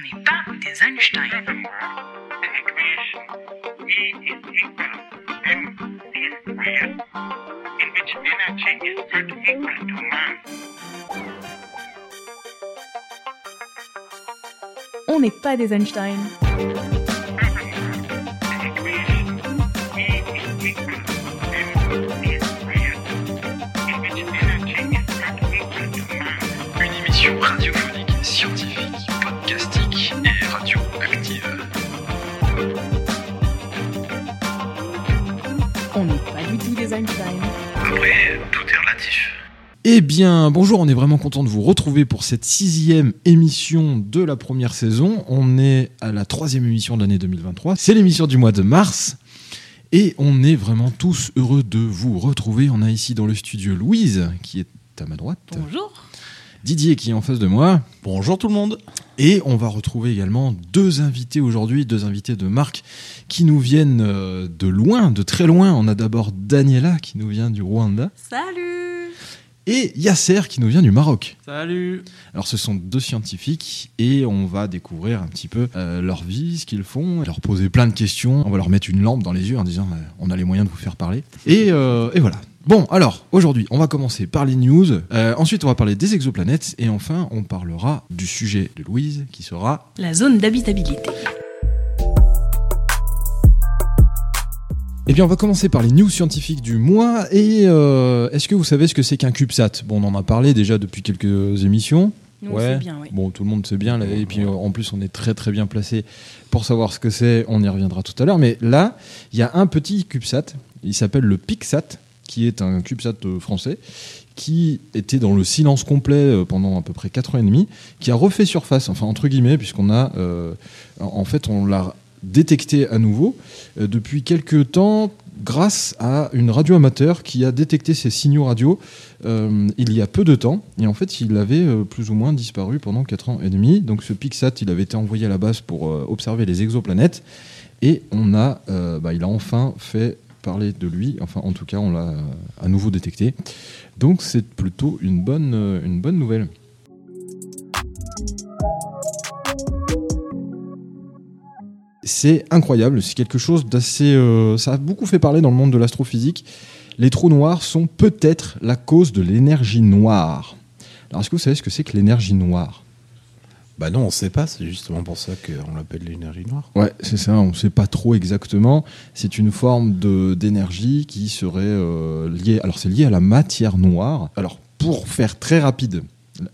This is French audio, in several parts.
On n'est pas des Einstein. On n'est pas des Einstein. Eh bien, bonjour, on est vraiment content de vous retrouver pour cette sixième émission de la première saison. On est à la troisième émission de l'année 2023. C'est l'émission du mois de mars. Et on est vraiment tous heureux de vous retrouver. On a ici dans le studio Louise, qui est à ma droite. Bonjour. Didier, qui est en face de moi. Bonjour tout le monde. Et on va retrouver également deux invités aujourd'hui, deux invités de marque qui nous viennent euh, de loin, de très loin. On a d'abord Daniela qui nous vient du Rwanda Salut. Et Yasser qui nous vient du Maroc. Salut. Alors ce sont deux scientifiques et on va découvrir un petit peu euh, leur vie, ce qu'ils font, leur poser plein de questions. On va leur mettre une lampe dans les yeux en disant euh, on a les moyens de vous faire parler. Et, euh, et voilà. Bon, alors aujourd'hui, on va commencer par les news. Euh, ensuite, on va parler des exoplanètes et enfin, on parlera du sujet de Louise qui sera La zone d'habitabilité. Eh bien, on va commencer par les news scientifiques du mois. Et euh, est-ce que vous savez ce que c'est qu'un CubeSat? Bon, on en a parlé déjà depuis quelques émissions. Nous, Ouais. sait bien, oui. Bon, tout le monde sait bien. là, et puis, euh, en plus, on est très très bien placé pour savoir ce que c'est. On y reviendra tout à l'heure. Mais là, il y a un petit CubeSat. Il s'appelle le PicSat, qui est un CubeSat euh, français qui était dans le silence complet pendant à peu près 4 ans et demi, qui a refait surface, enfin entre guillemets, puisqu'on a, euh, en fait, on l'a détecté à nouveau euh, depuis quelques temps grâce à une radio amateur qui a détecté ces signaux radio euh, il y a peu de temps. Et en fait, il avait euh, plus ou moins disparu pendant 4 ans et demi. Donc ce PicSat, il avait été envoyé à la base pour observer les exoplanètes. Et on a, bah, il a enfin fait parler de lui. Enfin, en tout cas, on l'a à nouveau détecté. Donc c'est plutôt une bonne, une bonne nouvelle. C'est incroyable, c'est quelque chose d'assez... euh, ça a beaucoup fait parler dans le monde de l'astrophysique. Les trous noirs sont peut-être la cause de l'énergie noire. Alors est-ce que vous savez ce que c'est que l'énergie noire? Bah non, on sait pas, c'est justement pour ça qu'on l'appelle l'énergie noire. Ouais, c'est ça, on ne sait pas trop exactement. C'est une forme de- d'énergie qui serait euh, liée... Alors c'est lié à la matière noire. Alors pour faire très rapide,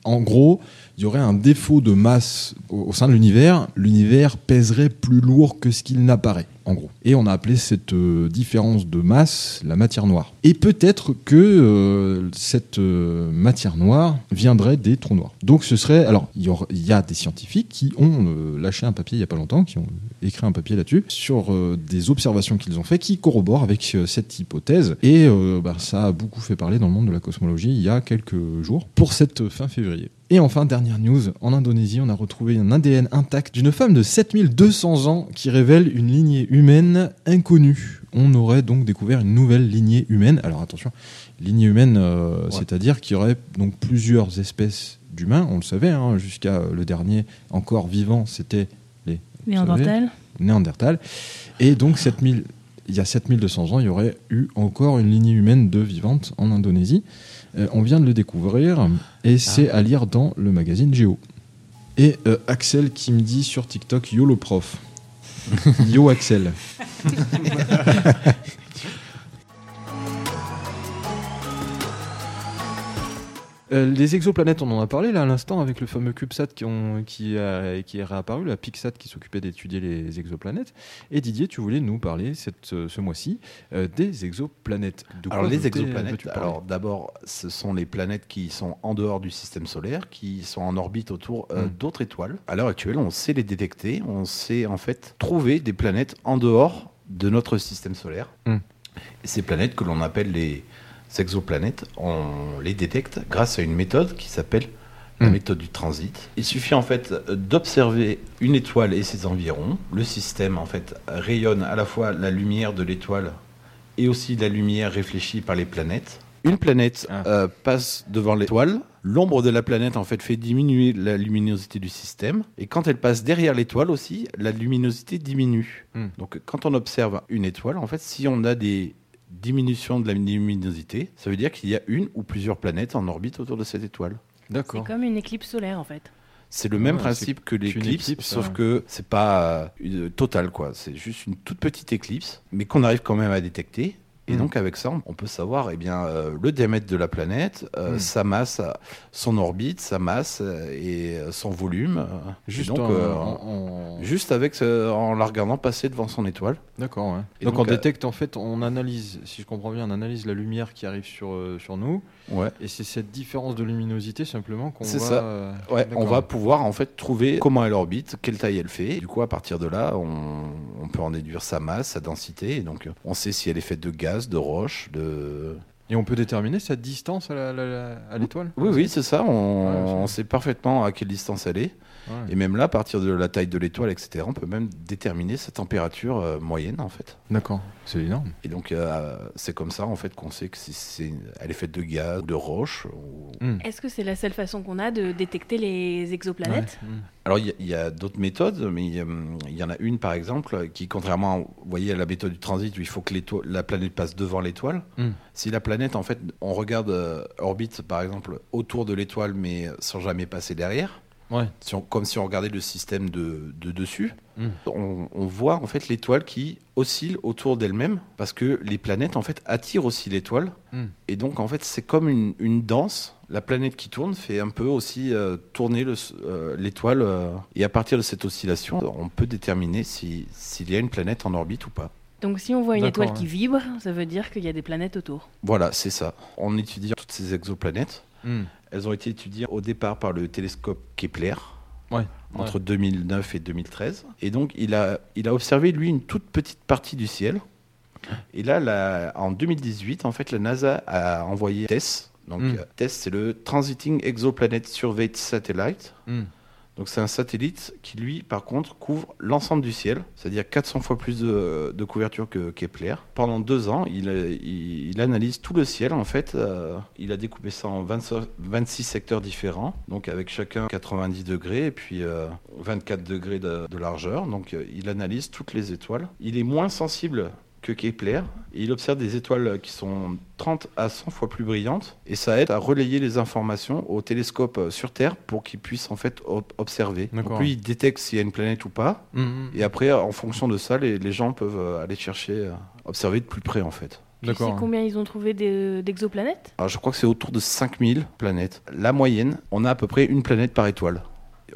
en gros, il y aurait un défaut de masse au, sein de l'univers. L'univers pèserait plus lourd que ce qu'il n'apparaît, en gros. Et on a appelé cette euh, différence de masse la matière noire. Et peut-être que euh, cette euh, matière noire viendrait des trous noirs. Donc ce serait... Alors, il y, y a des scientifiques qui ont lâché un papier il n'y a pas longtemps, qui ont écrit un papier là-dessus, sur euh, des observations qu'ils ont fait qui corroborent avec euh, cette hypothèse. Et euh, bah, ça a beaucoup fait parler dans le monde de la cosmologie il y a quelques jours, pour cette fin février. Et enfin, dernière news, en Indonésie, on a retrouvé un ADN intact d'une femme de 7200 ans qui révèle une lignée humaine inconnue. On aurait donc découvert une nouvelle lignée humaine. Alors attention, lignée humaine, euh, c'est-à-dire qu'il y aurait donc plusieurs espèces d'humains, on le savait, hein, jusqu'à le dernier encore vivant, c'était Néandertal. Néandertal. Et donc, 7000, il y a 7200 ans, il y aurait eu encore une lignée humaine de vivante en Indonésie. Euh, on vient de le découvrir et c'est à lire dans le magazine Géo. Et euh, Axel qui me dit sur TikTok Yo le prof. Yo Axel. Euh, les exoplanètes, on en a parlé là à l'instant avec le fameux CubeSat qui, ont- qui, a- qui est réapparu, la PicSat qui s'occupait d'étudier les exoplanètes. Et Didier, tu voulais nous parler cette, ce mois-ci euh, des exoplanètes. De Alors les exoplanètes, alors d'abord, ce sont les planètes qui sont en dehors du système solaire, qui sont en orbite autour euh, Mm. d'autres étoiles. À l'heure actuelle, on sait les détecter, on sait en fait trouver des planètes en dehors de notre système solaire. Mm. Et ces planètes que l'on appelle les exoplanètes, on les détecte grâce à une méthode qui s'appelle la Mm. méthode du transit. Il suffit en fait d'observer une étoile et ses environs. Le système en fait rayonne à la fois la lumière de l'étoile et aussi la lumière réfléchie par les planètes. Une planète Ah. euh, passe devant l'étoile, l'ombre de la planète en fait fait diminuer la luminosité du système. Et quand elle passe derrière l'étoile aussi, la luminosité diminue. Hmm. Donc quand on observe une étoile, en fait, si on a des diminutions de la luminosité, ça veut dire qu'il y a une ou plusieurs planètes en orbite autour de cette étoile. C'est D'accord. comme une éclipse solaire en fait. C'est le même Ouais, principe que l'éclipse, éclipse, sauf ouais. que c'est pas euh, totale quoi. C'est juste une toute petite éclipse, mais qu'on arrive quand même à détecter. Et Mm. donc avec ça, on peut savoir eh bien, euh, le diamètre de la planète, euh, Mm. sa masse, son orbite, sa masse euh, et son volume. Juste, donc, en, euh, en- en- juste avec ce- en la regardant passer devant son étoile. D'accord, ouais. Donc, donc, on détecte, en fait, on analyse, si je comprends bien, on analyse la lumière qui arrive sur, sur nous, Ouais. et c'est cette différence de luminosité simplement qu'on va... ça. euh, Ouais, on va pouvoir en fait trouver comment elle orbite, quelle taille elle fait. Du coup, à partir de là, on, on peut en déduire sa masse, sa densité. Et donc, euh, on sait si elle est faite de gaz, de roche, de. Et on peut déterminer sa distance à l'étoile? Oui, oui, c'est ça. On, Ouais, c'est- on sait parfaitement à quelle distance elle est. Ouais. Et même là, à partir de la taille de l'étoile, etc., on peut même déterminer sa température euh, moyenne, en fait. D'accord, c'est énorme. Et donc, euh, c'est comme ça, en fait, qu'on sait que si c'est, elle est faite de gaz, de roche. ou- Hmm. Est-ce que c'est la seule façon qu'on a de détecter les exoplanètes Ouais. Hmm. Alors, il y a- il y, a d'autres méthodes, mais il y, a- il y en a une, par exemple, qui, contrairement à, vous voyez, à la méthode du transit, où il faut que la planète passe devant l'étoile, Hmm. si la planète, en fait, on regarde euh, orbite, par exemple, autour de l'étoile, mais sans jamais passer derrière, Ouais. si on- comme si on regardait le système de, de dessus, Hmm. on, on voit, en fait, l'étoile qui oscille autour d'elle-même, parce que les planètes, en fait, attirent aussi l'étoile, Hmm. et donc, en fait, c'est comme une, une danse. La planète qui tourne fait un peu aussi euh, tourner euh, l'étoile. euh, et à partir de cette oscillation, on peut déterminer si- s'il y a une planète en orbite ou pas. Donc si on voit une étoile qui vibre, ça veut dire qu'il y a des planètes autour. Voilà, c'est ça. En étudiant toutes ces exoplanètes, Hmm. Elles ont été étudiées au départ par le télescope Kepler. Ouais. Entre 2009 et 2013. Et donc, il a, il a observé, lui, une toute petite partie du ciel. Et là, la- en 2018, en fait, la NASA a envoyé TESS. Donc, Mm. euh, TESS, c'est le Transiting Exoplanet Survey Satellite. Hmm. Donc, c'est un satellite qui, lui, par contre, couvre l'ensemble du ciel, c'est-à-dire 400 fois plus de, couverture que Kepler. Pendant deux ans, il, euh, analyse tout le ciel, en fait. euh, il a découpé ça en 20 26 secteurs différents, donc avec chacun 90 degrés et puis euh, 24 degrés de, de largeur. Donc, euh, il analyse toutes les étoiles. Il est moins sensible que Kepler. Et il observe des étoiles qui sont 30 à 100 fois plus brillantes. Et ça aide à relayer les informations au télescope euh, sur Terre pour qu'il puisse en fait ob- observer. Donc lui, il détecte s'il y a une planète ou pas. Hmm. Et après, en fonction de ça, les, les gens peuvent euh, aller chercher, euh, observer de plus près en fait. Tu sais D'accord. combien ils ont trouvé de- d'exoplanètes? Alors je crois que c'est autour de 5000 planètes. La moyenne, on a à peu près une planète par étoile.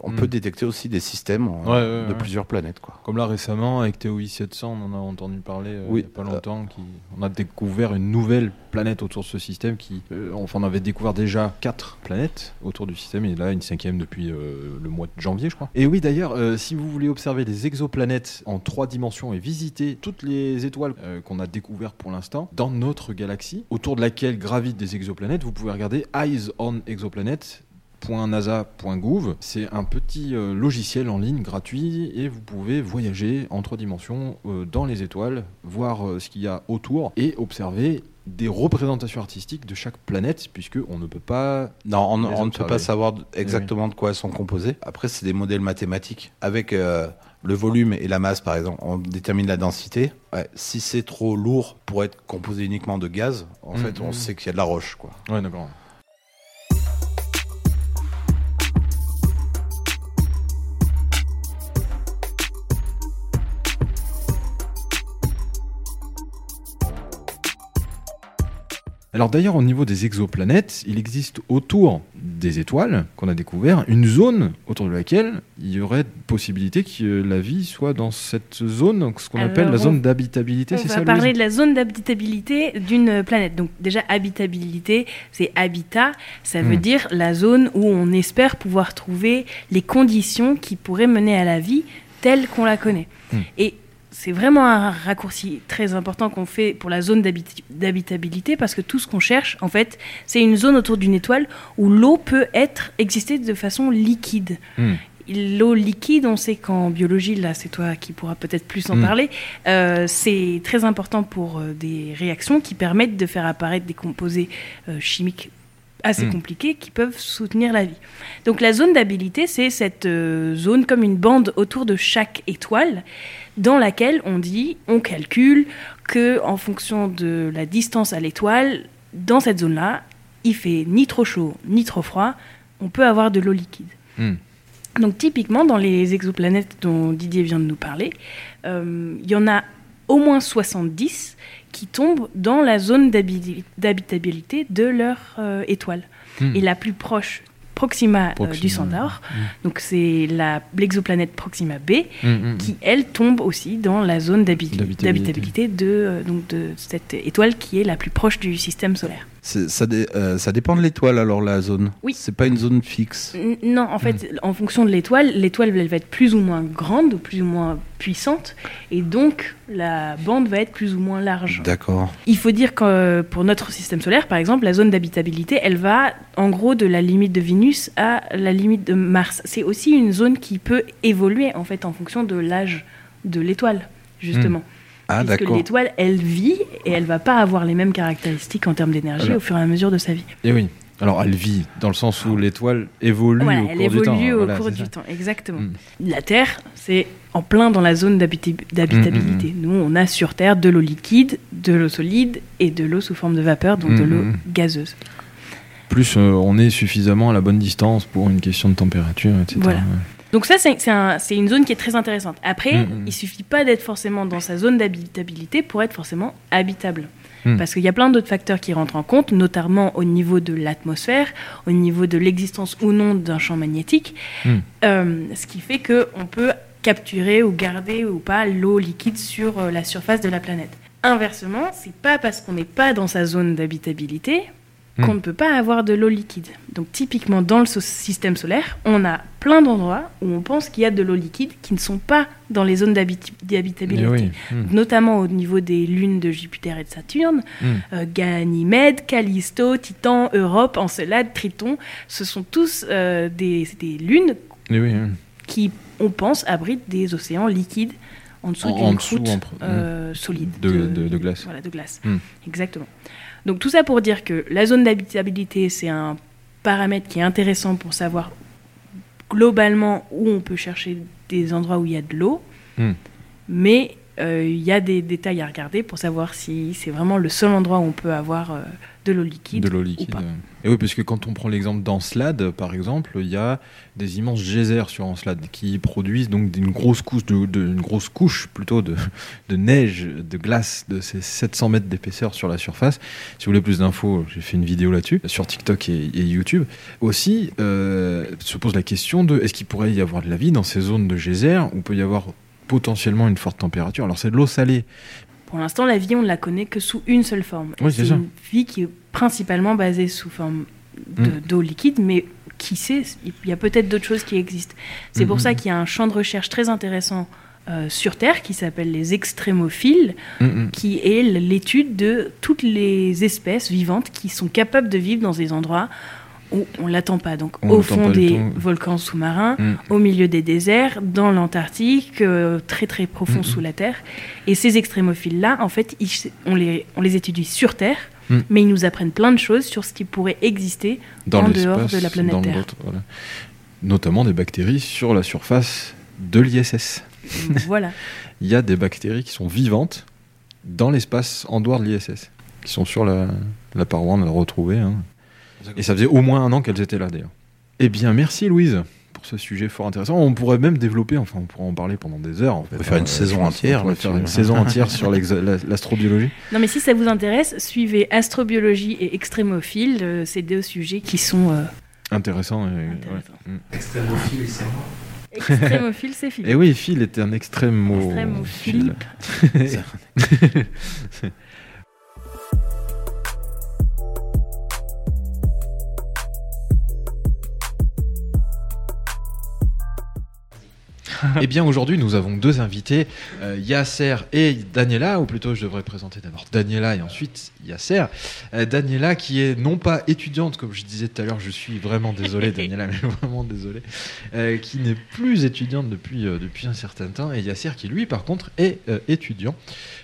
On Hmm. peut détecter aussi des systèmes euh, Ouais, de ouais. plusieurs planètes. Quoi. Comme là récemment avec TOI 700, on en a entendu parler euh, Oui. il n'y a pas longtemps. Qui, on a découvert une nouvelle planète autour de ce système. Qui, euh, enfin, on avait découvert déjà quatre planètes autour du système et là une cinquième depuis euh, le mois de janvier, je crois. Et oui, d'ailleurs, euh, si vous voulez observer les exoplanètes en trois dimensions et visiter toutes les étoiles euh, qu'on a découvertes pour l'instant dans notre galaxie, autour de laquelle gravitent des exoplanètes, vous pouvez regarder Eyes on Exoplanet .nasa.gouv. C'est un petit euh, logiciel en ligne gratuit et vous pouvez voyager en trois dimensions euh, dans les étoiles, voir euh, ce qu'il y a autour et observer des représentations artistiques de chaque planète puisque on ne peut pas Non, on, ne peut pas savoir d- exactement de quoi elles sont composées. Après, c'est des modèles mathématiques. Avec le volume et la masse, par exemple, on détermine la densité. Ouais, si c'est trop lourd pour être composé uniquement de gaz, en Mhm. fait, on sait qu'il y a de la roche. Quoi. Ouais, d'accord. Alors d'ailleurs au niveau des exoplanètes, il existe autour des étoiles qu'on a découvert une zone autour de laquelle il y aurait possibilité que la vie soit dans cette zone, donc ce qu'on appelle la zone on- d'habitabilité, On va ça parler de la zone d'habitabilité d'une planète. Donc déjà, habitabilité, c'est habitat. Ça veut Hmm. dire la zone où on espère pouvoir trouver les conditions qui pourraient mener à la vie telle qu'on la connaît. Hmm. Et c'est vraiment un raccourci très important qu'on fait pour la zone d'habit- d'habitabilité parce que tout ce qu'on cherche, en fait, c'est une zone autour d'une étoile où l'eau peut être exister de façon liquide. Hmm. L'eau liquide, on sait qu'en biologie, là c'est toi qui pourras peut-être plus en Mm. parler, euh, c'est très important pour euh, des réactions qui permettent de faire apparaître des composés euh, chimiques assez Mm. compliquées qui peuvent soutenir la vie. Donc la zone d'habilité, c'est cette euh, zone comme une bande autour de chaque étoile dans laquelle on dit, on calcule que en fonction de la distance à l'étoile, dans cette zone-là, il fait ni trop chaud ni trop froid, on peut avoir de l'eau liquide. Hmm. Donc typiquement dans les exoplanètes dont Didier vient de nous parler, euh, il y en a au moins 70 qui tombent dans la zone d'habi- d'habitabilité de leur euh, étoile. Hmm. Et la plus proche, Proxima, euh, Proxima, du Centaure, donc c'est la- l'exoplanète Proxima B, Hmm, hmm, qui elle tombe aussi dans la zone d'habi- D'habitabilité. d'habitabilité de, euh, donc de cette étoile qui est la plus proche du système solaire. C'est- Ça, dé- euh, ça dépend de l'étoile alors la zone. Oui. C'est pas une zone fixe. N- Non, en fait, en fonction de l'étoile, l'étoile elle va être plus ou moins grande plus ou moins puissante, et donc la bande va être plus ou moins large. D'accord. Il faut dire que pour notre système solaire, par exemple, la zone d'habitabilité, elle va en gros de la limite de Vénus à la limite de Mars. C'est aussi une zone qui peut évoluer en fait en fonction de l'âge de l'étoile, justement. Ah Puisque d'accord. l'étoile, elle vit et elle va pas avoir les mêmes caractéristiques en termes d'énergie au fur et à mesure de sa vie. Et oui. Alors elle vit dans le sens où l'étoile évolue Voilà, au elle cours du temps. évolue au Voilà, cours du ça. temps, exactement. Mm. La Terre, c'est en plein dans la zone d'habita- d'habitabilité. Mm, Nous, on a sur Terre de l'eau liquide, de l'eau solide et de l'eau sous forme de vapeur, donc de l'eau gazeuse. Plus euh, on est suffisamment à la bonne distance pour une question de température, etc. Voilà. Donc ça, c'est c'est un- c'est une zone qui est très intéressante. Après, Mm, mm. il suffit pas d'être forcément dans sa zone d'habitabilité pour être forcément habitable. Mm. Parce qu'il y a plein d'autres facteurs qui rentrent en compte, notamment au niveau de l'atmosphère, au niveau de l'existence ou non d'un champ magnétique, Mm. Euh, ce qui fait qu'on peut capturer ou garder ou pas l'eau liquide sur euh, la surface de la planète. Inversement, c'est pas parce qu'on n'est pas dans sa zone d'habitabilité Mm. qu'on ne peut pas avoir de l'eau liquide. Donc typiquement dans le so- système solaire, on a plein d'endroits où on pense qu'il y a de l'eau liquide qui ne sont pas dans les zones d'habit- d'habitabilité. Oui. Hmm. Notamment au niveau des lunes de Jupiter et de Saturne, Hmm. euh, Ganymède, Callisto, Titan, Europe, Encelade, Triton, ce sont tous euh, des, des lunes oui, hein. qui, on pense, abritent des océans liquides en dessous d'une croûte en euh, solide De- de- de glace. Voilà, de glace. Hmm. Exactement. Donc tout ça pour dire que la zone d'habitabilité, c'est un paramètre qui est intéressant pour savoir globalement où on peut chercher des endroits où il y a de l'eau, Hmm. mais euh, il y a des détails à regarder pour savoir si c'est vraiment le seul endroit où on peut avoir euh, de l'eau liquide. de l'eau ou liquide. pas. euh. Et oui, parce que quand on prend l'exemple d'Encelade, par exemple, il y a des immenses geysers sur Encelade qui produisent donc une grosse couche, de, de- une grosse couche plutôt de, de neige, de glace de ces 700 mètres d'épaisseur sur la surface. Si vous voulez plus d'infos, j'ai fait une vidéo là-dessus sur TikTok et, et YouTube. Aussi, euh, se pose la question de est-ce qu'il pourrait y avoir de la vie dans ces zones de geyser où peut y avoir potentiellement une forte température? Alors c'est de l'eau salée, Pour l'instant, la vie, on ne la connaît que sous une seule forme. Oui, c'est une vie qui est principalement basée sous forme de- Mm. d'eau liquide, mais qui sait, il y a peut-être d'autres choses qui existent. C'est pour ça qu'il y a un champ de recherche très intéressant euh, sur Terre qui s'appelle les extrémophiles, Mm, mm. qui est l'étude de toutes les espèces vivantes qui sont capables de vivre dans des endroits où on l'attend pas. Donc On au fond des volcans sous-marins, Mm. au milieu des déserts, dans l'Antarctique, euh, très très profond Mhm. sous la Terre. Et ces extrémophiles-là, en fait, ils- on, les, on les étudie sur Terre, mais ils nous apprennent plein de choses sur ce qui pourrait exister dans en dehors de la planète Terre. voilà. Notamment des bactéries sur la surface de l'ISS. voilà. Il y a des bactéries qui sont vivantes dans l'espace en dehors de l'ISS, qui sont sur la, la paroi, on a retrouvé. hein. Et ça faisait au moins un an qu'elles étaient là d'ailleurs. Eh bien, merci Louise pour ce sujet fort intéressant. On pourrait même développer, enfin, on pourrait en parler pendant des heures. En fait, peut faire une hein. saison Je pense entière qu'on pourrait faire une saison entière sur l'astrobiologie. Non, mais si ça vous intéresse, suivez astrobiologie et extrémophile, euh, ces deux sujets qui sont euh, Intéressant. et- intéressants. ouais. Mm. Extrémophile, c'est moi. Extrémophile, c'est Philippe. Et oui, Phil était un extrême mot. Extrémophile. Eh bien, aujourd'hui, nous avons deux invités, euh, Yasser et Daniela, ou plutôt je devrais présenter d'abord Daniela et ensuite Yasser. Euh, Daniela qui est non pas étudiante, comme je disais tout à l'heure, je suis vraiment désolé Daniela, mais vraiment désolé, euh, qui n'est plus étudiante depuis, depuis un certain temps, et Yasser qui lui, par contre, est étudiant.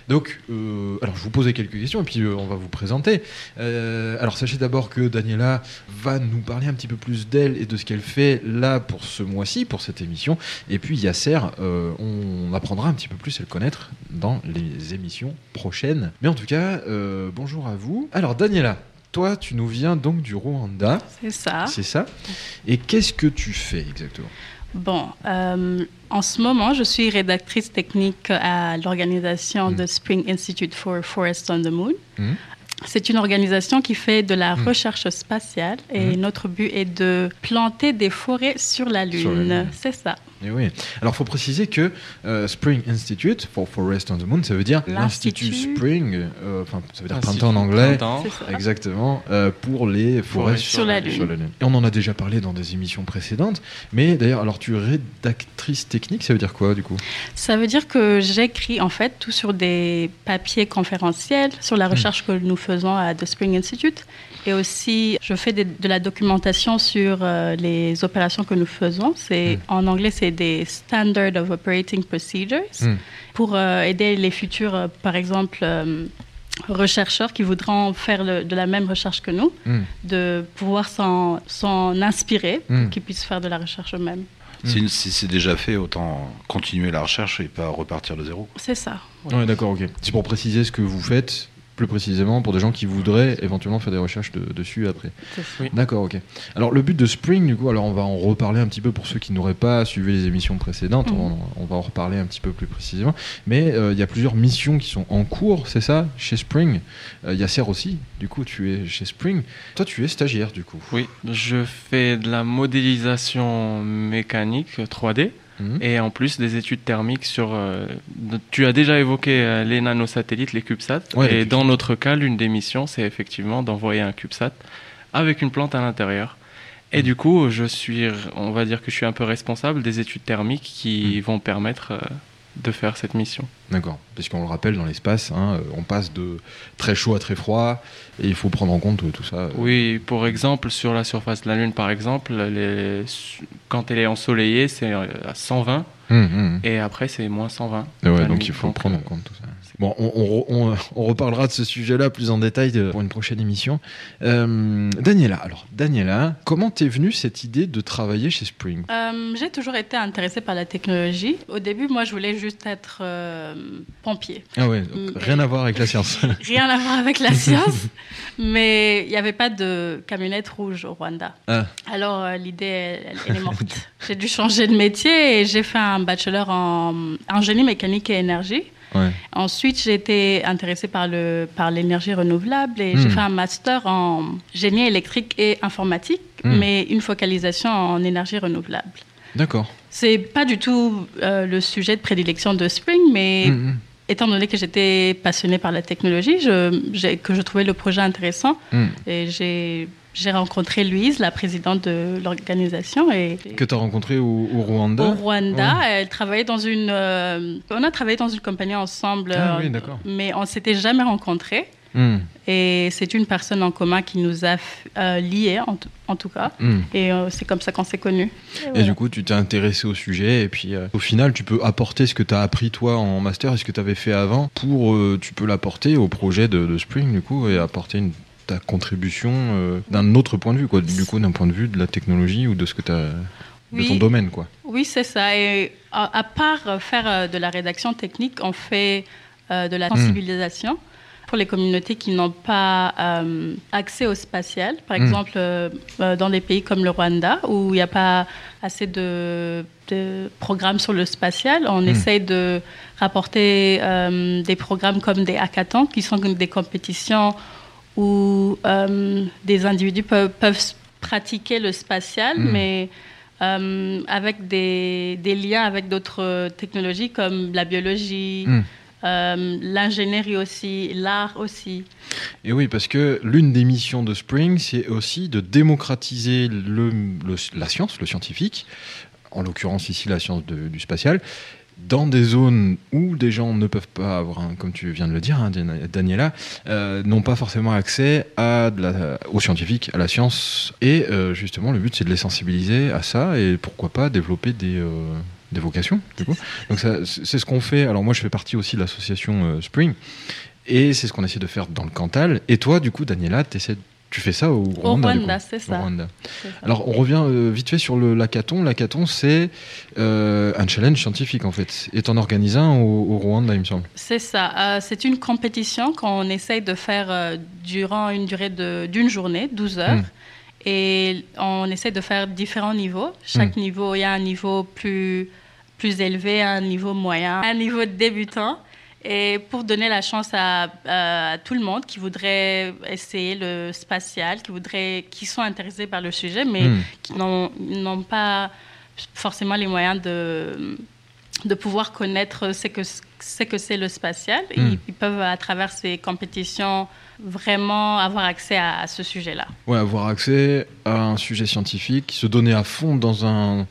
Donc, alors je vous posais quelques questions et puis on va vous présenter. Alors sachez d'abord que Daniela va nous parler un petit peu plus d'elle et de ce qu'elle fait là pour ce mois-ci, pour cette émission. Et puis Yasser, euh, on apprendra un petit peu plus à le connaître dans les émissions prochaines. Mais en tout cas, euh, bonjour à vous. Alors Daniela, toi tu nous viens donc du Rwanda, C'est ça. c'est ça Et qu'est-ce que tu fais exactement? Bon, euh, en ce moment, je suis rédactrice technique à l'organisation Mm. de Spring Institute for Forest on the Moon. Mm. C'est une organisation qui fait de la Mm. recherche spatiale et notre but est de planter des forêts sur la Lune. Sur la Lune. C'est ça. Et oui. Alors, faut préciser que euh, Spring Institute for Forest on the Moon, ça veut dire l'Institut. Spring, euh, enfin, ça veut dire printemps en anglais. Printemps. Exactement, euh, pour les forêts Forêts sur la Lune. Et on en a déjà parlé dans des émissions précédentes. Mais d'ailleurs, alors tu es rédactrice technique, ça veut dire quoi du coup? Ça veut dire que j'écris en fait tout sur des papiers conférentiels sur la recherche que nous faisons à The Spring Institute. Et aussi, je fais des- de la documentation sur euh, les opérations que nous faisons. C'est, Mm. En anglais, c'est des Standard of Operating Procedures Mm. pour euh, aider les futurs, euh, par exemple, euh, chercheurs qui voudront faire le- de la même recherche que nous, Hmm. de pouvoir s'en, s'en inspirer Mm. pour qu'ils puissent faire de la recherche eux-mêmes. Si, si c'est déjà fait, autant continuer la recherche et pas repartir de zéro. C'est ça. Ouais, d'accord, ok. C'est pour préciser ce que vous faites plus précisément pour des gens qui voudraient éventuellement faire des recherches de- dessus après. Oui. D'accord, ok. Alors le but de Spring, du coup, alors on va en reparler un petit peu pour ceux qui n'auraient pas suivi les émissions précédentes, Mhm. on, on va en reparler un petit peu plus précisément. Mais euh, il y a plusieurs missions qui sont en cours, c'est ça, chez Spring. Euh, Yasser aussi, du coup, tu es chez Spring. Toi, tu es stagiaire, du coup. Oui, je fais de la modélisation mécanique 3D Mhm. et en plus des études thermiques sur. euh, tu as déjà évoqué euh, les nanosatellites, les CubeSats. Ouais, et dans notre cas, l'une des missions, c'est effectivement d'envoyer un CubeSat avec une plante à l'intérieur. Et du coup, je suis, on va dire que je suis un peu responsable des études thermiques qui vont permettre euh, de faire cette mission. D'accord. Parce qu'on le rappelle, dans l'espace, hein, euh, on passe de très chaud à très froid, et il faut prendre en compte tout ça. Oui, pour exemple, sur la surface de la Lune, par exemple, les- quand elle est ensoleillée, c'est euh, à 120 Hum, hum. et après c'est moins 120. Ouais, la donc il faut Donc, prendre en euh, compte tout ça. Bon, on, on- on- on reparlera de ce sujet-là plus en détail de- pour une prochaine émission. Euh, Daniela, alors Daniela, comment t'es venue cette idée de travailler chez Spring? Euh, j'ai toujours été intéressée par la technologie. Au début, moi, je voulais juste être euh, pompier. Ah ouais, rien à voir avec la science. Rien à voir avec la science, mais il n'y avait pas de camionnette rouge au Rwanda. Ah. Alors, euh, l'idée, elle, elle est morte. j'ai dû changer de métier et j'ai fait un bachelor en, en génie mécanique et énergie. Ouais. Ensuite, j'ai été intéressée par, le, par l'énergie renouvelable et Hmm. j'ai fait un master en génie électrique et informatique, Hmm. mais une focalisation en énergie renouvelable. D'accord. C'est pas du tout euh, le sujet de prédilection de Spring, mais hum. Étant donné que j'étais passionnée par la technologie, je, que je trouvais le projet intéressant, et j'ai, j'ai rencontré Louise, la présidente de l'organisation, et Que t'as rencontré au, au Rwanda au Rwanda, elle travaillait dans une, euh, on a travaillé dans une compagnie ensemble, Ah euh, oui, d'accord. mais on s'était jamais rencontrés. Hum, Et c'est une personne en commun qui nous a euh, liés, en, tout- en tout cas. hum. Et euh, c'est comme ça qu'on s'est connus. Et du coup, tu t'es intéressé au sujet, et puis euh, au final, tu peux apporter ce que tu as appris toi en master et ce que tu avais fait avant, pour euh, tu peux l'apporter au projet de, de Spring, du coup, et apporter une- ta contribution euh, d'un autre point de vue, quoi. Du coup, d'un point de vue de la technologie ou de ce que tu as. de Oui. ton domaine, quoi. Oui, c'est ça. Et à, à part faire de la rédaction technique, on fait euh, de la sensibilisation pour les communautés qui n'ont pas euh, accès au spatial. Par Mm. exemple, euh, euh, dans des pays comme le Rwanda, où il n'y a pas assez de, de programmes sur le spatial, on Mm. essaye de rapporter euh, des programmes comme des hackathons, qui sont des compétitions où des individus peuvent, peuvent pratiquer le spatial, Mm. mais avec des, des liens avec d'autres technologies comme la biologie, Mm. Euh, l'ingénierie aussi, l'art aussi. Et oui, parce que l'une des missions de Spring, c'est aussi de démocratiser la science, le scientifique, en l'occurrence ici la science du spatial, dans des zones où des gens ne peuvent pas avoir, comme tu viens de le dire, hein, Daniela, euh, n'ont pas forcément accès à de aux scientifiques, à la science. Et euh, justement, le but, c'est de les sensibiliser à ça et pourquoi pas développer des, euh, des vocations. Du coup. Donc c'est ce qu'on fait. Alors moi, je fais partie aussi de l'association euh, Spring. Et c'est ce qu'on essaie de faire dans le Cantal. Et toi, du coup, Daniela, tu fais ça au Rwanda, c'est Au ça. Rwanda. C'est ça. Alors, on revient euh, vite fait sur le l'hackathon. L'hackathon, c'est euh, un challenge scientifique, en fait. Et t'en organises un au, au Rwanda, il me semble. C'est ça. Euh, c'est une compétition qu'on essaye de faire durant une durée d'une journée, 12 heures. Mm. Et on essaie de faire différents niveaux. Chaque niveau, il y a un niveau plus, plus élevé, un niveau moyen, un niveau débutant. Et pour donner la chance à, à tout le monde qui voudrait essayer le spatial, qui, voudrait, qui sont intéressés par le sujet, mais Hmm. qui n'ont pas forcément les moyens de, de pouvoir connaître ce que c'est que c'est le spatial. Et Hmm. Ils, peuvent, à travers ces compétitions, vraiment avoir accès à, à ce sujet-là. Ouais, avoir accès à un sujet scientifique, se donner à fond dans un,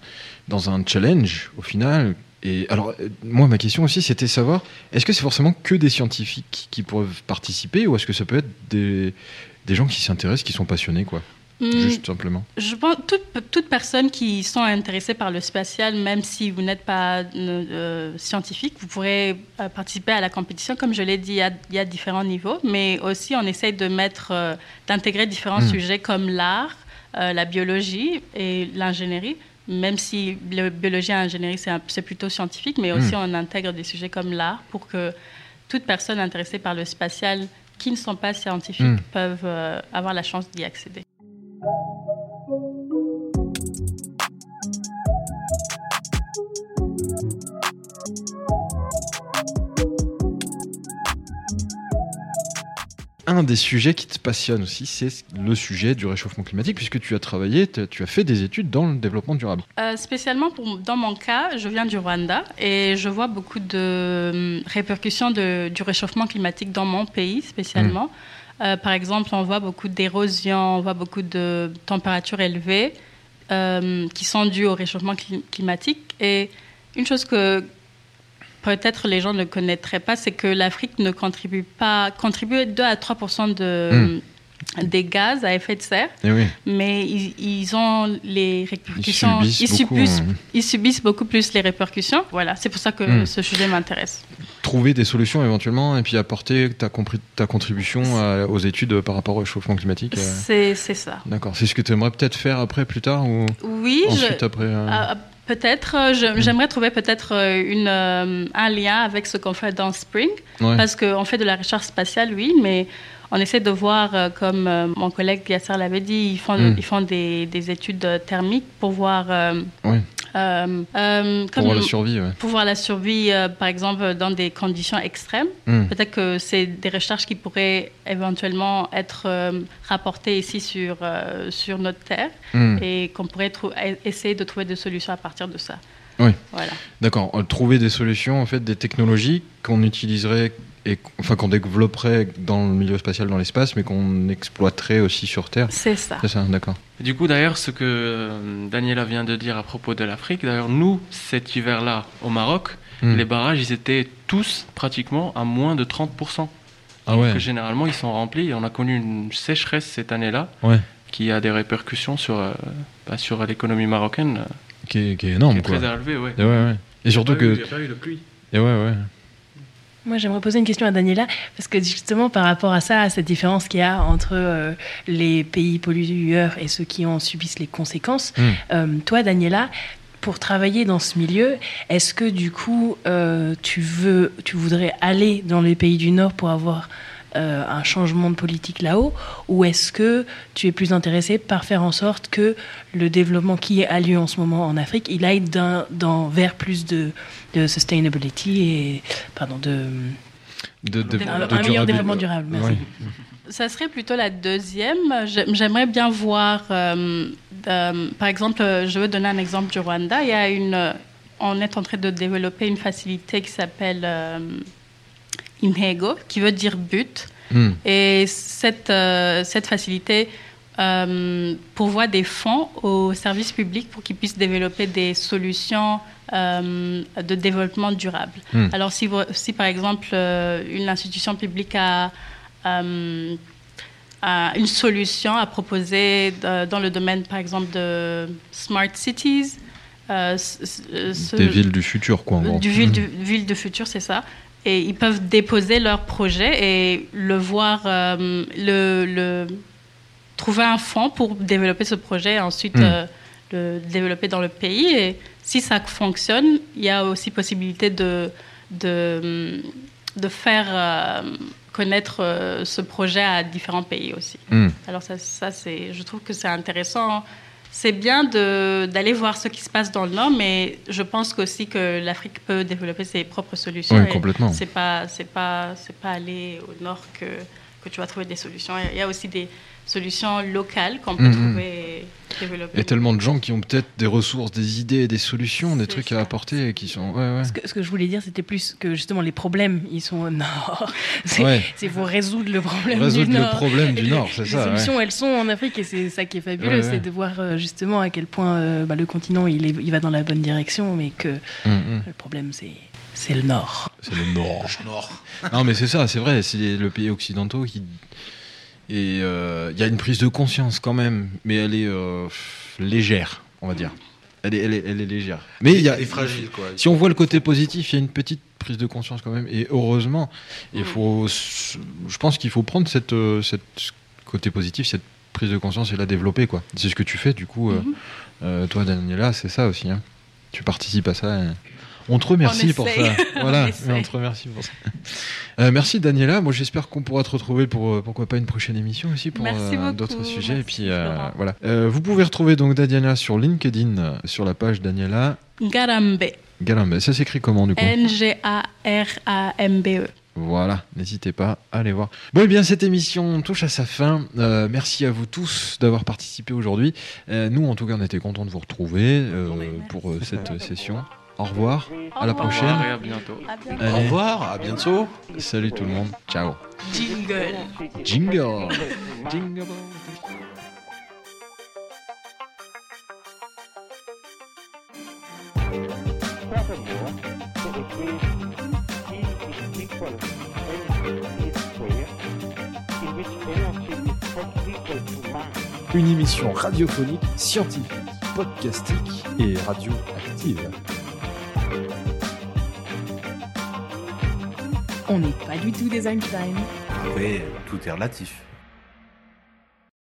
dans un challenge, au final. Et alors, moi, ma question aussi, c'était savoir, est-ce que c'est forcément que des scientifiques qui peuvent participer, ou est-ce que ça peut être des, des gens qui s'intéressent, qui sont passionnés, quoi? Juste simplement. Je pense toute, toute personne qui sont intéressées par le spatial, même si vous n'êtes pas euh, scientifique, vous pourrez euh, participer à la compétition. Comme je l'ai dit, il y, a, il y a différents niveaux, mais aussi on essaye de mettre, euh, d'intégrer différents Mm. sujets comme l'art, euh, la biologie et l'ingénierie. Même si la biologie et l'ingénierie c'est plutôt scientifique, mais aussi Mm. on intègre des sujets comme l'art pour que toute personne intéressée par le spatial qui ne sont pas scientifiques Mm. peuvent euh, avoir la chance d'y accéder. Un des sujets qui te passionne aussi, c'est le sujet du réchauffement climatique, puisque tu as travaillé, tu as fait des études dans le développement durable. Euh, spécialement pour, dans mon cas, je viens du Rwanda et je vois beaucoup de hum, répercussions de- du réchauffement climatique dans mon pays spécialement. Euh, par exemple, on voit beaucoup d'érosion, on voit beaucoup de températures élevées euh, qui sont dues au réchauffement cli- climatique. Et une chose que peut-être les gens ne connaîtraient pas, c'est que l'Afrique ne contribue pas, contribue 2 à 3 de, des gaz à effet de serre, oui, mais ils, ils ont les ils répercussions. subissent beaucoup. subissent, hein. ils subissent beaucoup plus les répercussions. Voilà, c'est pour ça que Mm. ce sujet m'intéresse. Trouver des solutions éventuellement et puis apporter ta, contribution à- aux études par rapport au réchauffement climatique. euh. C'est ça. D'accord. C'est ce que tu aimerais peut-être faire après, plus tard ou Oui, je- ensuite après. euh, ah, peut-être. euh, je- J'aimerais trouver peut-être une, un lien avec ce qu'on fait dans Spring, ouais. parce qu'on fait de la recherche spatiale, oui, mais on essaie de voir, comme mon collègue Yasser l'avait dit, ils font, Mm. ils font des, des études thermiques pour voir. Ouais. Euh, euh, Pour comme- voir la survie. Ouais. pour voir la survie, euh, par exemple, dans des conditions extrêmes. Hmm. Peut-être que c'est des recherches qui pourraient éventuellement être rapportées ici sur, sur notre Terre Hmm. et qu'on pourrait e- essayer de trouver des solutions à partir de ça. Oui. Voilà. D'accord. Trouver des solutions, en fait, des technologies qu'on utiliserait et enfin qu'on développerait dans le milieu spatial, dans l'espace, mais qu'on exploiterait aussi sur Terre. C'est ça. C'est ça, d'accord. Du coup, d'ailleurs, ce que euh, Daniela vient de dire à propos de l'Afrique, d'ailleurs, nous, cet hiver-là, au Maroc, Hmm. les barrages, ils étaient tous pratiquement à moins de 30%. Ah ouais. Que généralement, ils sont remplis. Et on a connu une sécheresse cette année-là Ouais. qui a des répercussions sur, euh, bah, sur l'économie marocaine, euh, Qui est, qui est qui énorme, est quoi. très élevée. Ouais. Et ouais, ouais. Et surtout Il y a pas eu- que. il y a pas eu de pluie. Et ouais, ouais. Moi, j'aimerais poser une question à Daniela, parce que justement, par rapport à ça, à cette différence qu'il y a entre euh, les pays pollueurs et ceux qui en subissent les conséquences, Mm. euh, toi, Daniela, pour travailler dans ce milieu, est-ce que du coup, euh, tu, veux, tu voudrais aller dans les pays du Nord pour avoir euh, un changement de politique là-haut, ou est-ce que tu es plus intéressé par faire en sorte que le développement qui a lieu en ce moment en Afrique, il aille dans- vers plus de, de sustainability et pardon de De, de, Un- un, de un meilleur développement durable. Merci. Ouais. Ça serait plutôt la deuxième. J'ai- J'aimerais bien voir, euh, euh, par exemple, je veux donner un exemple du Rwanda. Il y a une, on est en train de développer une facilité qui s'appelle qui veut dire but. Hmm. Et cette, euh, cette facilité euh, pourvoie des fonds aux services publics pour qu'ils puissent développer des solutions euh, de développement durable. Hmm. Alors si, vous- si par exemple euh, une institution publique a, a une solution à proposer dans le domaine par exemple de smart cities, euh, ce- Des villes du futur, quoi, en gros. du ville, Mhm. du ville de futur, c'est ça. Et ils peuvent déposer leur projet et le voir, euh, le, le- trouver un fonds pour développer ce projet et ensuite Mm. euh, le développer dans le pays. Et si ça fonctionne, il y a aussi possibilité de, de, de faire euh, connaître ce projet à différents pays aussi. Hmm. Alors ça, ça c'est, je trouve que c'est intéressant. C'est bien de, d'aller voir ce qui se passe dans le Nord, mais je pense qu'aussi que l'Afrique peut développer ses propres solutions. Oui, complètement. C'est pas, c'est pas, c'est pas aller au Nord que, que tu vas trouver des solutions. Il y a aussi des solutions locales qu'on peut Mhm. trouver. Il y a tellement de gens qui ont peut-être des ressources, des idées, des solutions, des trucs ça. à apporter et qui sont. Ouais, ouais. Ce que, ce que je voulais dire, c'était plus que justement les problèmes, ils sont au nord. C'est Ouais. résoudre le problème Résoudre du le nord. problème du Nord, c'est les ça, solutions, elles sont en Afrique et c'est ça qui est fabuleux, Ouais, ouais. c'est de voir euh, justement à quel point euh, bah, le continent il, est, il va dans la bonne direction, mais que Hum, hum. le problème c'est c'est le nord. C'est le Nord. Non, mais c'est ça, c'est vrai, c'est les- le pays occidentaux qui. Et euh, il y a une prise de conscience quand même, mais elle est euh, légère, on va dire. Elle est, elle est, elle est légère. Mais il y a, est fragile, quoi. Si on voit le côté positif, il y a une petite prise de conscience quand même. Et heureusement, il faut, s- je pense qu'il faut prendre cette, euh, cette côté positif, cette prise de conscience et la développer. quoi. C'est ce que tu fais, du coup. euh, toi, Daniela, c'est ça aussi. hein. Tu participes à ça. et On te remercie On pour ça. Voilà, On on te remercie pour ça. Euh, merci Daniela. Moi, j'espère qu'on pourra te retrouver pour euh, pourquoi pas une prochaine émission aussi pour euh, d'autres sujets. Et puis euh, voilà. Vous pouvez retrouver donc Daniela sur LinkedIn, sur la page Daniela Ngarambe. Galambe. Ça s'écrit comment du coup N-G-A-R-A-M-B-E. Voilà, n'hésitez pas à aller voir. Bon, eh bien, cette émission touche à sa fin. Euh, merci à vous tous d'avoir participé aujourd'hui. Euh, nous, en tout cas, on était contents de vous retrouver euh, pour cette session. Au revoir, à la Au revoir. prochaine. Et à bientôt. À bientôt. Allez. Au revoir, à bientôt. Salut tout le monde. Ciao. Jingle. Jingle. Jingle. Une émission radiophonique, scientifique, podcastique et radioactive. On n'est pas du tout des Einstein. Après, tout est relatif.